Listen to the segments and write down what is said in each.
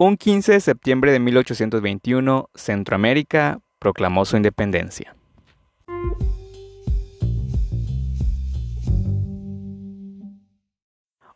Un 15 de septiembre de 1821, Centroamérica proclamó su independencia.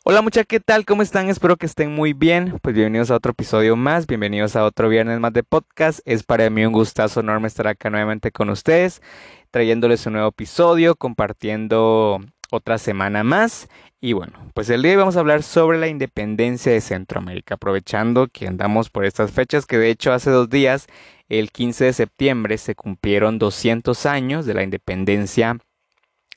Hola muchachos, ¿qué tal? ¿Cómo están? Espero que estén muy bien. Pues bienvenidos a otro episodio más, bienvenidos a otro viernes más de podcast. Es para mí un gustazo enorme estar acá nuevamente con ustedes, trayéndoles un nuevo episodio, compartiendo otra semana más. Y bueno, pues el día de hoy vamos a hablar sobre la independencia de Centroamérica, aprovechando que andamos por estas fechas, que de hecho hace dos días, el 15 de septiembre, se cumplieron 200 años de la independencia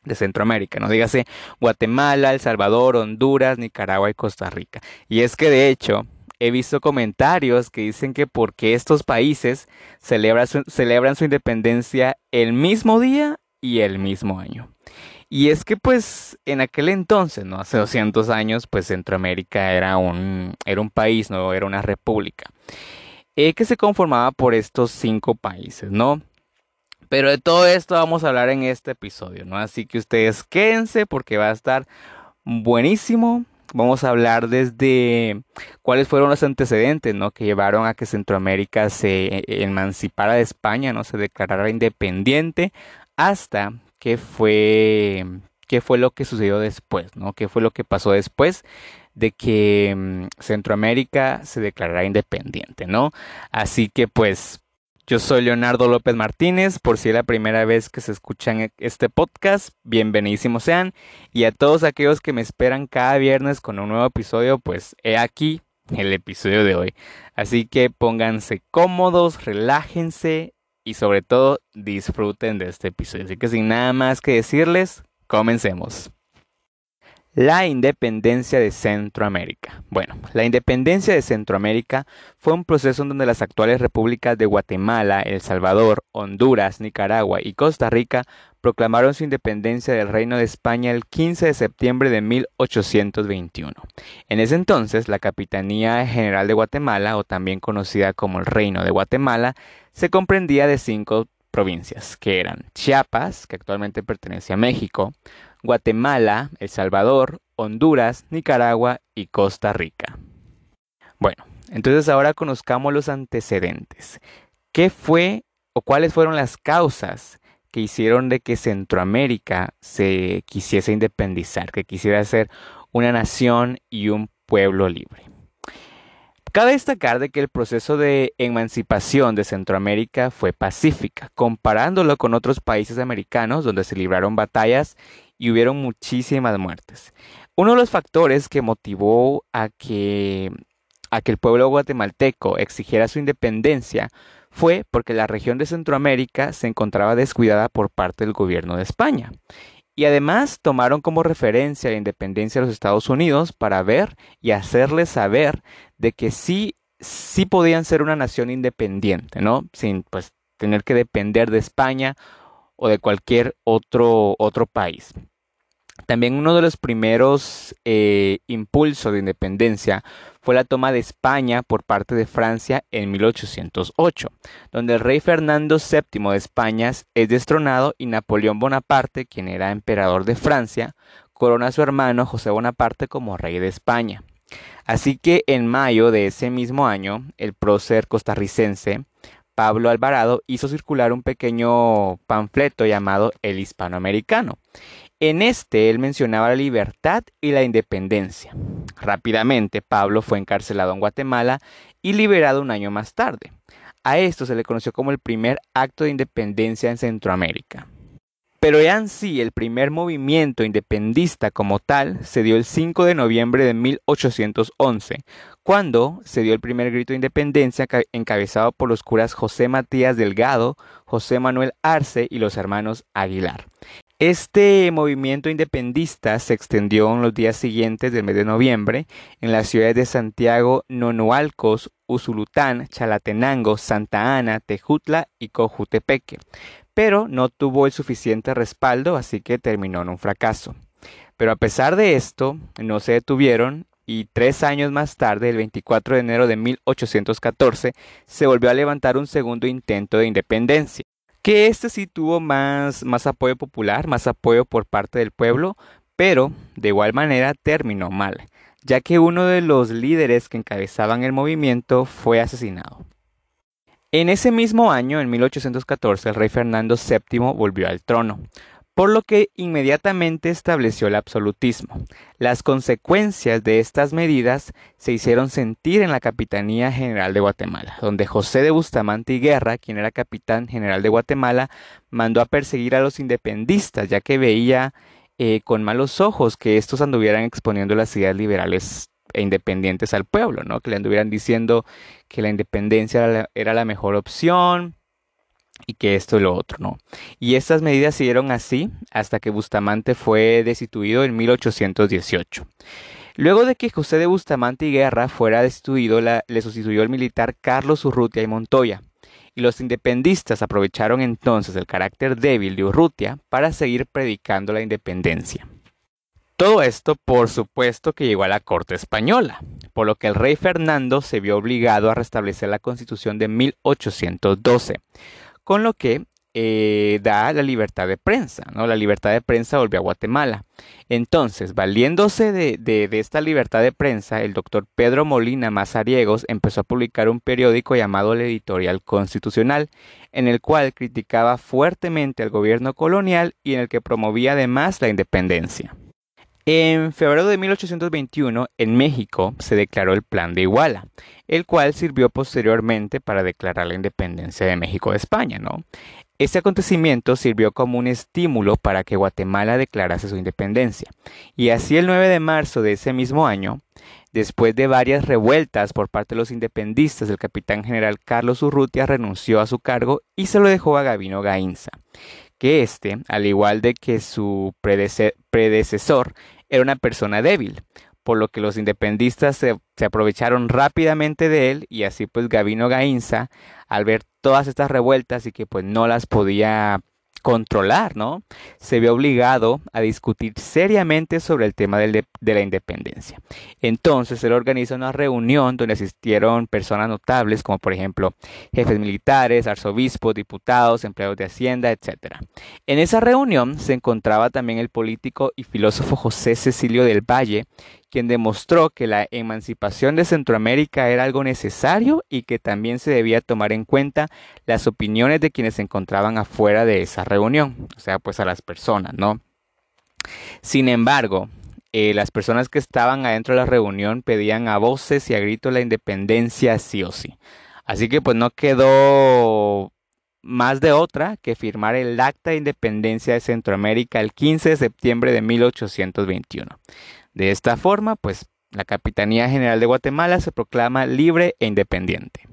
de Centroamérica, no dígase Guatemala, El Salvador, Honduras, Nicaragua y Costa Rica. Y es que de hecho he visto comentarios que dicen que porque estos países celebran su, celebran su independencia el mismo día y el mismo año. Y es que pues en aquel entonces, ¿no? Hace 200 años, pues Centroamérica era un, era un país, ¿no? Era una república. Eh, que se conformaba por estos cinco países, ¿no? Pero de todo esto vamos a hablar en este episodio, ¿no? Así que ustedes quédense porque va a estar buenísimo. Vamos a hablar desde cuáles fueron los antecedentes, ¿no? Que llevaron a que Centroamérica se eh, emancipara de España, ¿no? Se declarara independiente hasta qué fue, qué fue lo que sucedió después, ¿no? ¿Qué fue lo que pasó después de que mm, Centroamérica se declarara independiente, ¿no? Así que pues yo soy Leonardo López Martínez, por si es la primera vez que se escuchan e, este podcast, bienvenidísimos sean. Y a todos aquellos que me esperan cada viernes con un nuevo episodio, pues he aquí el episodio de hoy. Así que pónganse cómodos, relájense y sobre todo disfruten de este episodio. Así que sin nada más que decirles, comencemos. La independencia de Centroamérica. Bueno, la independencia de Centroamérica fue un proceso en donde las actuales repúblicas de Guatemala, El Salvador, Honduras, Nicaragua y Costa Rica proclamaron su independencia del Reino de España el 15 de septiembre de 1821. En ese entonces, la Capitanía General de Guatemala, o también conocida como el Reino de Guatemala, se comprendía de cinco provincias, que eran Chiapas, que actualmente pertenece a México, Guatemala, El Salvador, Honduras, Nicaragua y Costa Rica. Bueno, entonces ahora conozcamos los antecedentes. ¿Qué fue o cuáles fueron las causas que hicieron de que Centroamérica se quisiese independizar, que quisiera ser una nación y un pueblo libre? Cabe destacar de que el proceso de emancipación de Centroamérica fue pacífica, comparándolo con otros países americanos donde se libraron batallas y hubieron muchísimas muertes. Uno de los factores que motivó a que, a que el pueblo guatemalteco exigiera su independencia fue porque la región de Centroamérica se encontraba descuidada por parte del gobierno de España. Y además tomaron como referencia la independencia de los Estados Unidos para ver y hacerles saber de que sí, sí podían ser una nación independiente, ¿no? Sin pues tener que depender de España o de cualquier otro, otro país. También uno de los primeros eh, impulsos de independencia fue la toma de España por parte de Francia en 1808, donde el rey Fernando VII de España es destronado y Napoleón Bonaparte, quien era emperador de Francia, corona a su hermano José Bonaparte como rey de España. Así que en mayo de ese mismo año, el prócer costarricense Pablo Alvarado hizo circular un pequeño panfleto llamado El Hispanoamericano. En este él mencionaba la libertad y la independencia. Rápidamente Pablo fue encarcelado en Guatemala y liberado un año más tarde. A esto se le conoció como el primer acto de independencia en Centroamérica. Pero en sí el primer movimiento independista como tal se dio el 5 de noviembre de 1811, cuando se dio el primer grito de independencia encabezado por los curas José Matías Delgado, José Manuel Arce y los hermanos Aguilar. Este movimiento independista se extendió en los días siguientes del mes de noviembre en las ciudades de Santiago, Nonualcos, Usulután, Chalatenango, Santa Ana, Tejutla y Cojutepeque, pero no tuvo el suficiente respaldo, así que terminó en un fracaso. Pero a pesar de esto, no se detuvieron y tres años más tarde, el 24 de enero de 1814, se volvió a levantar un segundo intento de independencia, que este sí tuvo más, más apoyo popular, más apoyo por parte del pueblo, pero de igual manera terminó mal, ya que uno de los líderes que encabezaban el movimiento fue asesinado. En ese mismo año, en 1814, el rey Fernando VII volvió al trono, por lo que inmediatamente estableció el absolutismo. Las consecuencias de estas medidas se hicieron sentir en la Capitanía General de Guatemala, donde José de Bustamante y Guerra, quien era capitán general de Guatemala, mandó a perseguir a los independistas, ya que veía eh, con malos ojos que estos anduvieran exponiendo las ideas liberales e independientes al pueblo, ¿no? Que le anduvieran diciendo que la independencia era la, mejor opción, y que esto y lo otro, ¿no? Y estas medidas siguieron así hasta que Bustamante fue destituido en 1818. Luego de que José de Bustamante y Guerra fuera destituido, le sustituyó el militar Carlos Urrutia y Montoya. Y los independistas aprovecharon entonces el carácter débil de Urrutia para seguir predicando la independencia. Todo esto, por supuesto, que llegó a la corte española, por lo que el rey Fernando se vio obligado a restablecer la constitución de 1812 con lo que eh, da la libertad de prensa, ¿no? La libertad de prensa volvió a Guatemala. Entonces, valiéndose de, de, esta libertad de prensa, el doctor Pedro Molina Mazariegos empezó a publicar un periódico llamado El Editorial Constitucional, en el cual criticaba fuertemente al gobierno colonial y en el que promovía además la independencia. En febrero de 1821, en México, se declaró el Plan de Iguala, el cual sirvió posteriormente para declarar la independencia de México de España, ¿no? Este acontecimiento sirvió como un estímulo para que Guatemala declarase su independencia. Y así el 9 de marzo de ese mismo año, después de varias revueltas por parte de los independistas, el capitán general Carlos Urrutia renunció a su cargo y se lo dejó a Gavino Gainza, que éste, al igual de que su predecesor, era una persona débil, por lo que los independistas se, aprovecharon rápidamente de él y así pues Gavino Gainza, al ver todas estas revueltas y que pues no las podía controlar, ¿no? Se ve obligado a discutir seriamente sobre el tema de la independencia. Entonces él organiza una reunión donde asistieron personas notables como por ejemplo jefes militares, arzobispos, diputados, empleados de Hacienda, etc. En esa reunión se encontraba también el político y filósofo José Cecilio del Valle, quien demostró que la emancipación de Centroamérica era algo necesario y que también se debía tomar en cuenta las opiniones de quienes se encontraban afuera de esa reunión, o sea, pues a las personas, ¿no? Sin embargo, eh, las personas que estaban adentro de la reunión pedían a voces y a gritos la independencia sí o sí. Así que pues no quedó más de otra que firmar el Acta de Independencia de Centroamérica el 15 de septiembre de 1821. De esta forma, pues la Capitanía General de Guatemala se proclama libre e independiente.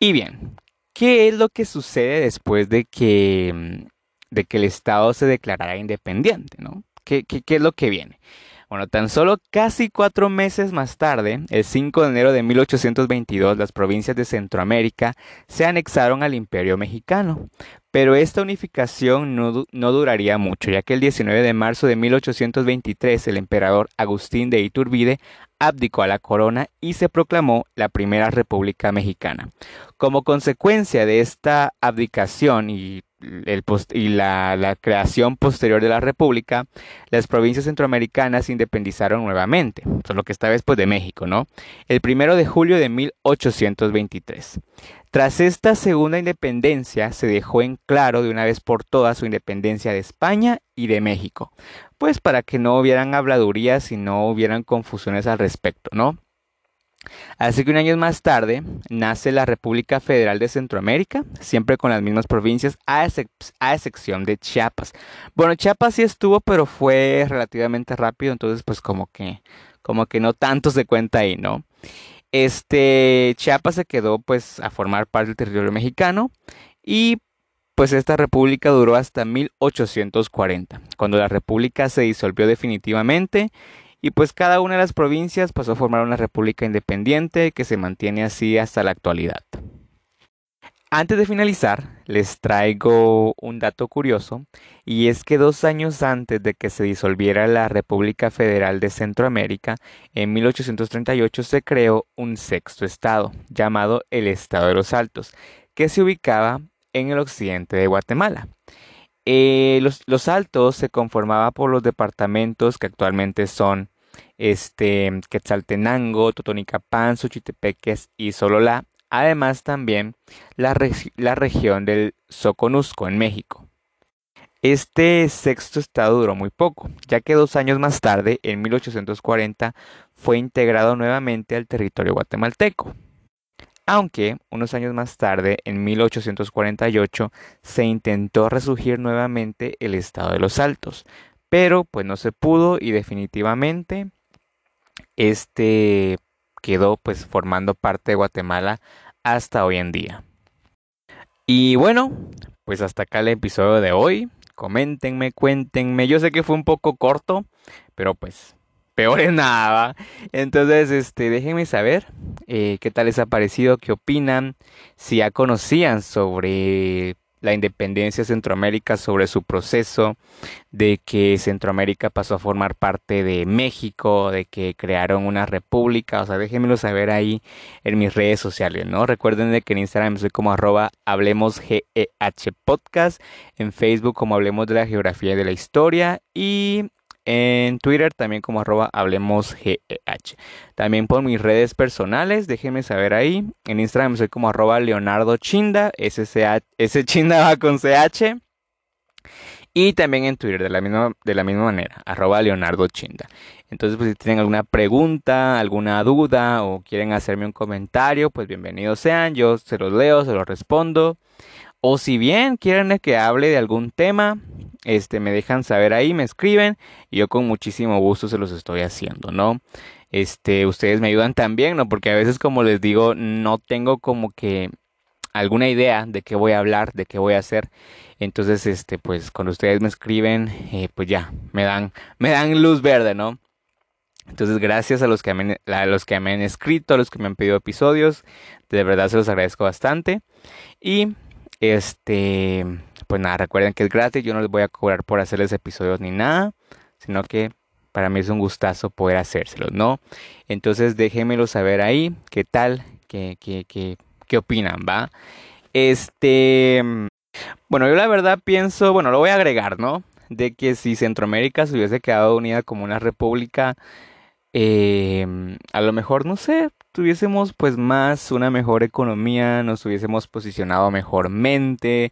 Y bien, ¿qué es lo que sucede después de que, de que el Estado se declarara independiente? ¿no? ¿Qué, qué es lo que viene? Bueno, tan solo casi cuatro meses más tarde, el 5 de enero de 1822, las provincias de Centroamérica se anexaron al Imperio Mexicano. Pero esta unificación no, no, duraría mucho, ya que el 19 de marzo de 1823 el emperador Agustín de Iturbide abdicó a la corona y se proclamó la primera República Mexicana. Como consecuencia de esta abdicación y y la, creación posterior de la República, las provincias centroamericanas se independizaron nuevamente, solo que esta vez pues de México, ¿no? El primero de julio de 1823. Tras esta segunda independencia se dejó en claro de una vez por todas su independencia de España y de México, pues para que no hubieran habladurías y no hubieran confusiones al respecto, ¿no? Así que un año más tarde nace la República Federal de Centroamérica, siempre con las mismas provincias, a, excepción de Chiapas. Bueno, Chiapas sí estuvo, pero fue relativamente rápido, entonces pues como que, como que no tanto se cuenta ahí, ¿no? Este, Chiapas se quedó pues a formar parte del territorio mexicano y pues esta república duró hasta 1840, cuando la república se disolvió definitivamente y pues cada una de las provincias pasó a formar una república independiente que se mantiene así hasta la actualidad. Antes de finalizar, les traigo un dato curioso, y es que dos años antes de que se disolviera la República Federal de Centroamérica, en 1838 se creó un sexto estado, llamado el Estado de los Altos, que se ubicaba en el occidente de Guatemala. Eh, los, Altos se conformaba por los departamentos que actualmente son este, Quetzaltenango, Totonicapán, Suchitepeques y Sololá. Además también la, la región del Soconusco en México. Este sexto estado duró muy poco, ya que dos años más tarde, en 1840, fue integrado nuevamente al territorio guatemalteco. Aunque unos años más tarde, en 1848, se intentó resurgir nuevamente el estado de los Altos, pero pues no se pudo y definitivamente este quedó pues formando parte de Guatemala hasta hoy en día. Y bueno, pues hasta acá el episodio de hoy. Coméntenme, cuéntenme. Yo sé que fue un poco corto, pero pues peor es nada. Entonces, este, déjenme saber eh, qué tal les ha parecido, qué opinan, si ya conocían sobre la independencia de Centroamérica, sobre su proceso, de que Centroamérica pasó a formar parte de México, de que crearon una república, o sea, déjenmelo saber ahí en mis redes sociales, ¿no? Recuerden de que en Instagram soy como arroba hablemos GEH podcast, en Facebook como hablemos de la geografía y de la historia y en Twitter también como arroba hablemos GEH. También por mis redes personales, déjenme saber ahí. En Instagram soy como arroba Leonardo Chinda, ese Chinda va con CH. Y también en Twitter de la misma, de la misma manera, arroba. Entonces, pues si tienen alguna pregunta, alguna duda o quieren hacerme un comentario, pues bienvenidos sean. Yo se los leo, se los respondo. O si bien quieren que hable de algún tema, este, me dejan saber ahí, me escriben y yo con muchísimo gusto se los estoy haciendo, ¿no? Este, ustedes me ayudan también, ¿no? Porque a veces, como les digo, no tengo como que alguna idea de qué voy a hablar, de qué voy a hacer. Entonces, este, pues cuando ustedes me escriben, eh, pues ya, me dan, me dan luz verde, ¿no? Entonces, gracias a los, que me, a los que me han escrito, a los que me han pedido episodios. De verdad se los agradezco bastante. Y este, pues nada, recuerden que es gratis, yo no les voy a cobrar por hacerles episodios ni nada, sino que para mí es un gustazo poder hacérselos, ¿no? Entonces déjenmelo saber ahí, qué tal, qué, qué, qué, qué opinan, ¿va? Este, bueno, yo la verdad pienso, bueno, lo voy a agregar, ¿no? De que si Centroamérica se hubiese quedado unida como una república, eh, a lo mejor, no sé, tuviésemos pues más una mejor economía, nos hubiésemos posicionado mejormente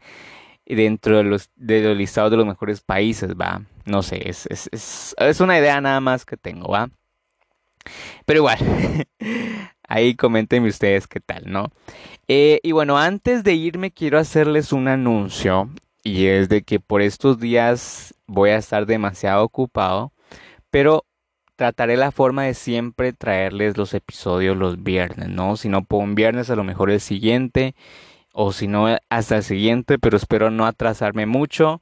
dentro de los, de los listados de los mejores países, va. No sé, es, es, es, una idea nada más que tengo, va. Pero igual, ahí comentenme ustedes qué tal, ¿no? Eh, y bueno, antes de irme quiero hacerles un anuncio y es de que por estos días voy a estar demasiado ocupado, pero trataré la forma de siempre traerles los episodios los viernes, ¿no? Si no puedo un viernes, a lo mejor el siguiente, o si no, hasta el siguiente, pero espero no atrasarme mucho.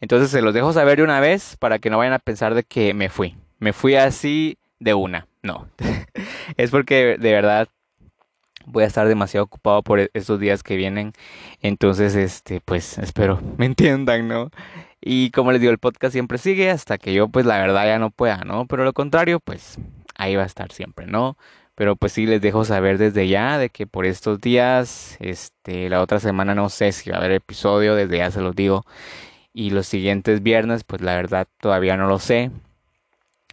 Entonces se los dejo saber de una vez para que no vayan a pensar de que me fui. Me fui así de una. No. es porque de verdad voy a estar demasiado ocupado por e-, estos días que vienen. Entonces, este, pues espero me entiendan, ¿no? Y como les digo, el podcast siempre sigue hasta que yo, pues la verdad ya no pueda, ¿no? Pero lo contrario, pues ahí va a estar siempre, ¿no? Pero pues sí les dejo saber desde ya de que por estos días, este, la otra semana no sé si va a haber episodio, desde ya se los digo. Y los siguientes viernes, pues la verdad todavía no lo sé.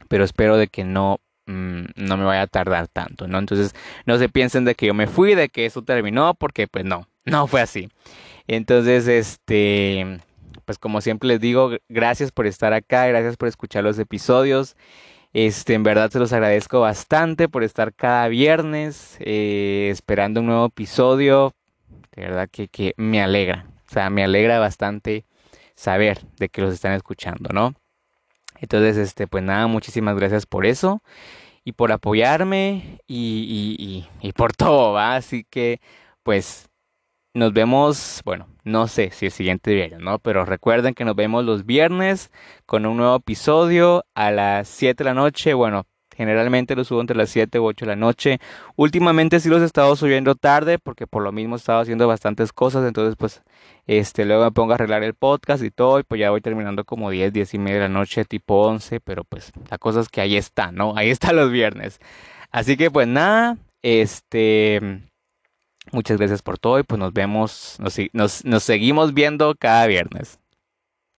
Pero espero de que no, mm, no me vaya a tardar tanto, ¿no? Entonces no se piensen de que yo me fui, de que eso terminó, porque pues no, no fue así. Entonces, este pues como siempre les digo, gracias por estar acá, gracias por escuchar los episodios. Este, en verdad se los agradezco bastante por estar cada viernes eh, esperando un nuevo episodio. De verdad que, que me alegra. O sea, me alegra bastante saber de que los están escuchando, ¿no? Entonces, este, pues nada, muchísimas gracias por eso y por apoyarme y, y, y, y por todo, ¿va? Así que, pues, nos vemos, bueno, no sé si el siguiente viernes, ¿no? Pero recuerden que nos vemos los viernes con un nuevo episodio a las 7 de la noche. Bueno, generalmente los subo entre las 7 u 8 de la noche. Últimamente sí los he estado subiendo tarde porque por lo mismo he estado haciendo bastantes cosas. Entonces, pues, este, luego me pongo a arreglar el podcast y todo. Y pues ya voy terminando como 10, 10 y media de la noche, tipo 11. Pero pues la cosa es que ahí está, ¿no? Ahí está los viernes. Así que pues nada, este Muchas gracias por todo y pues nos vemos, nos, nos, nos seguimos viendo cada viernes.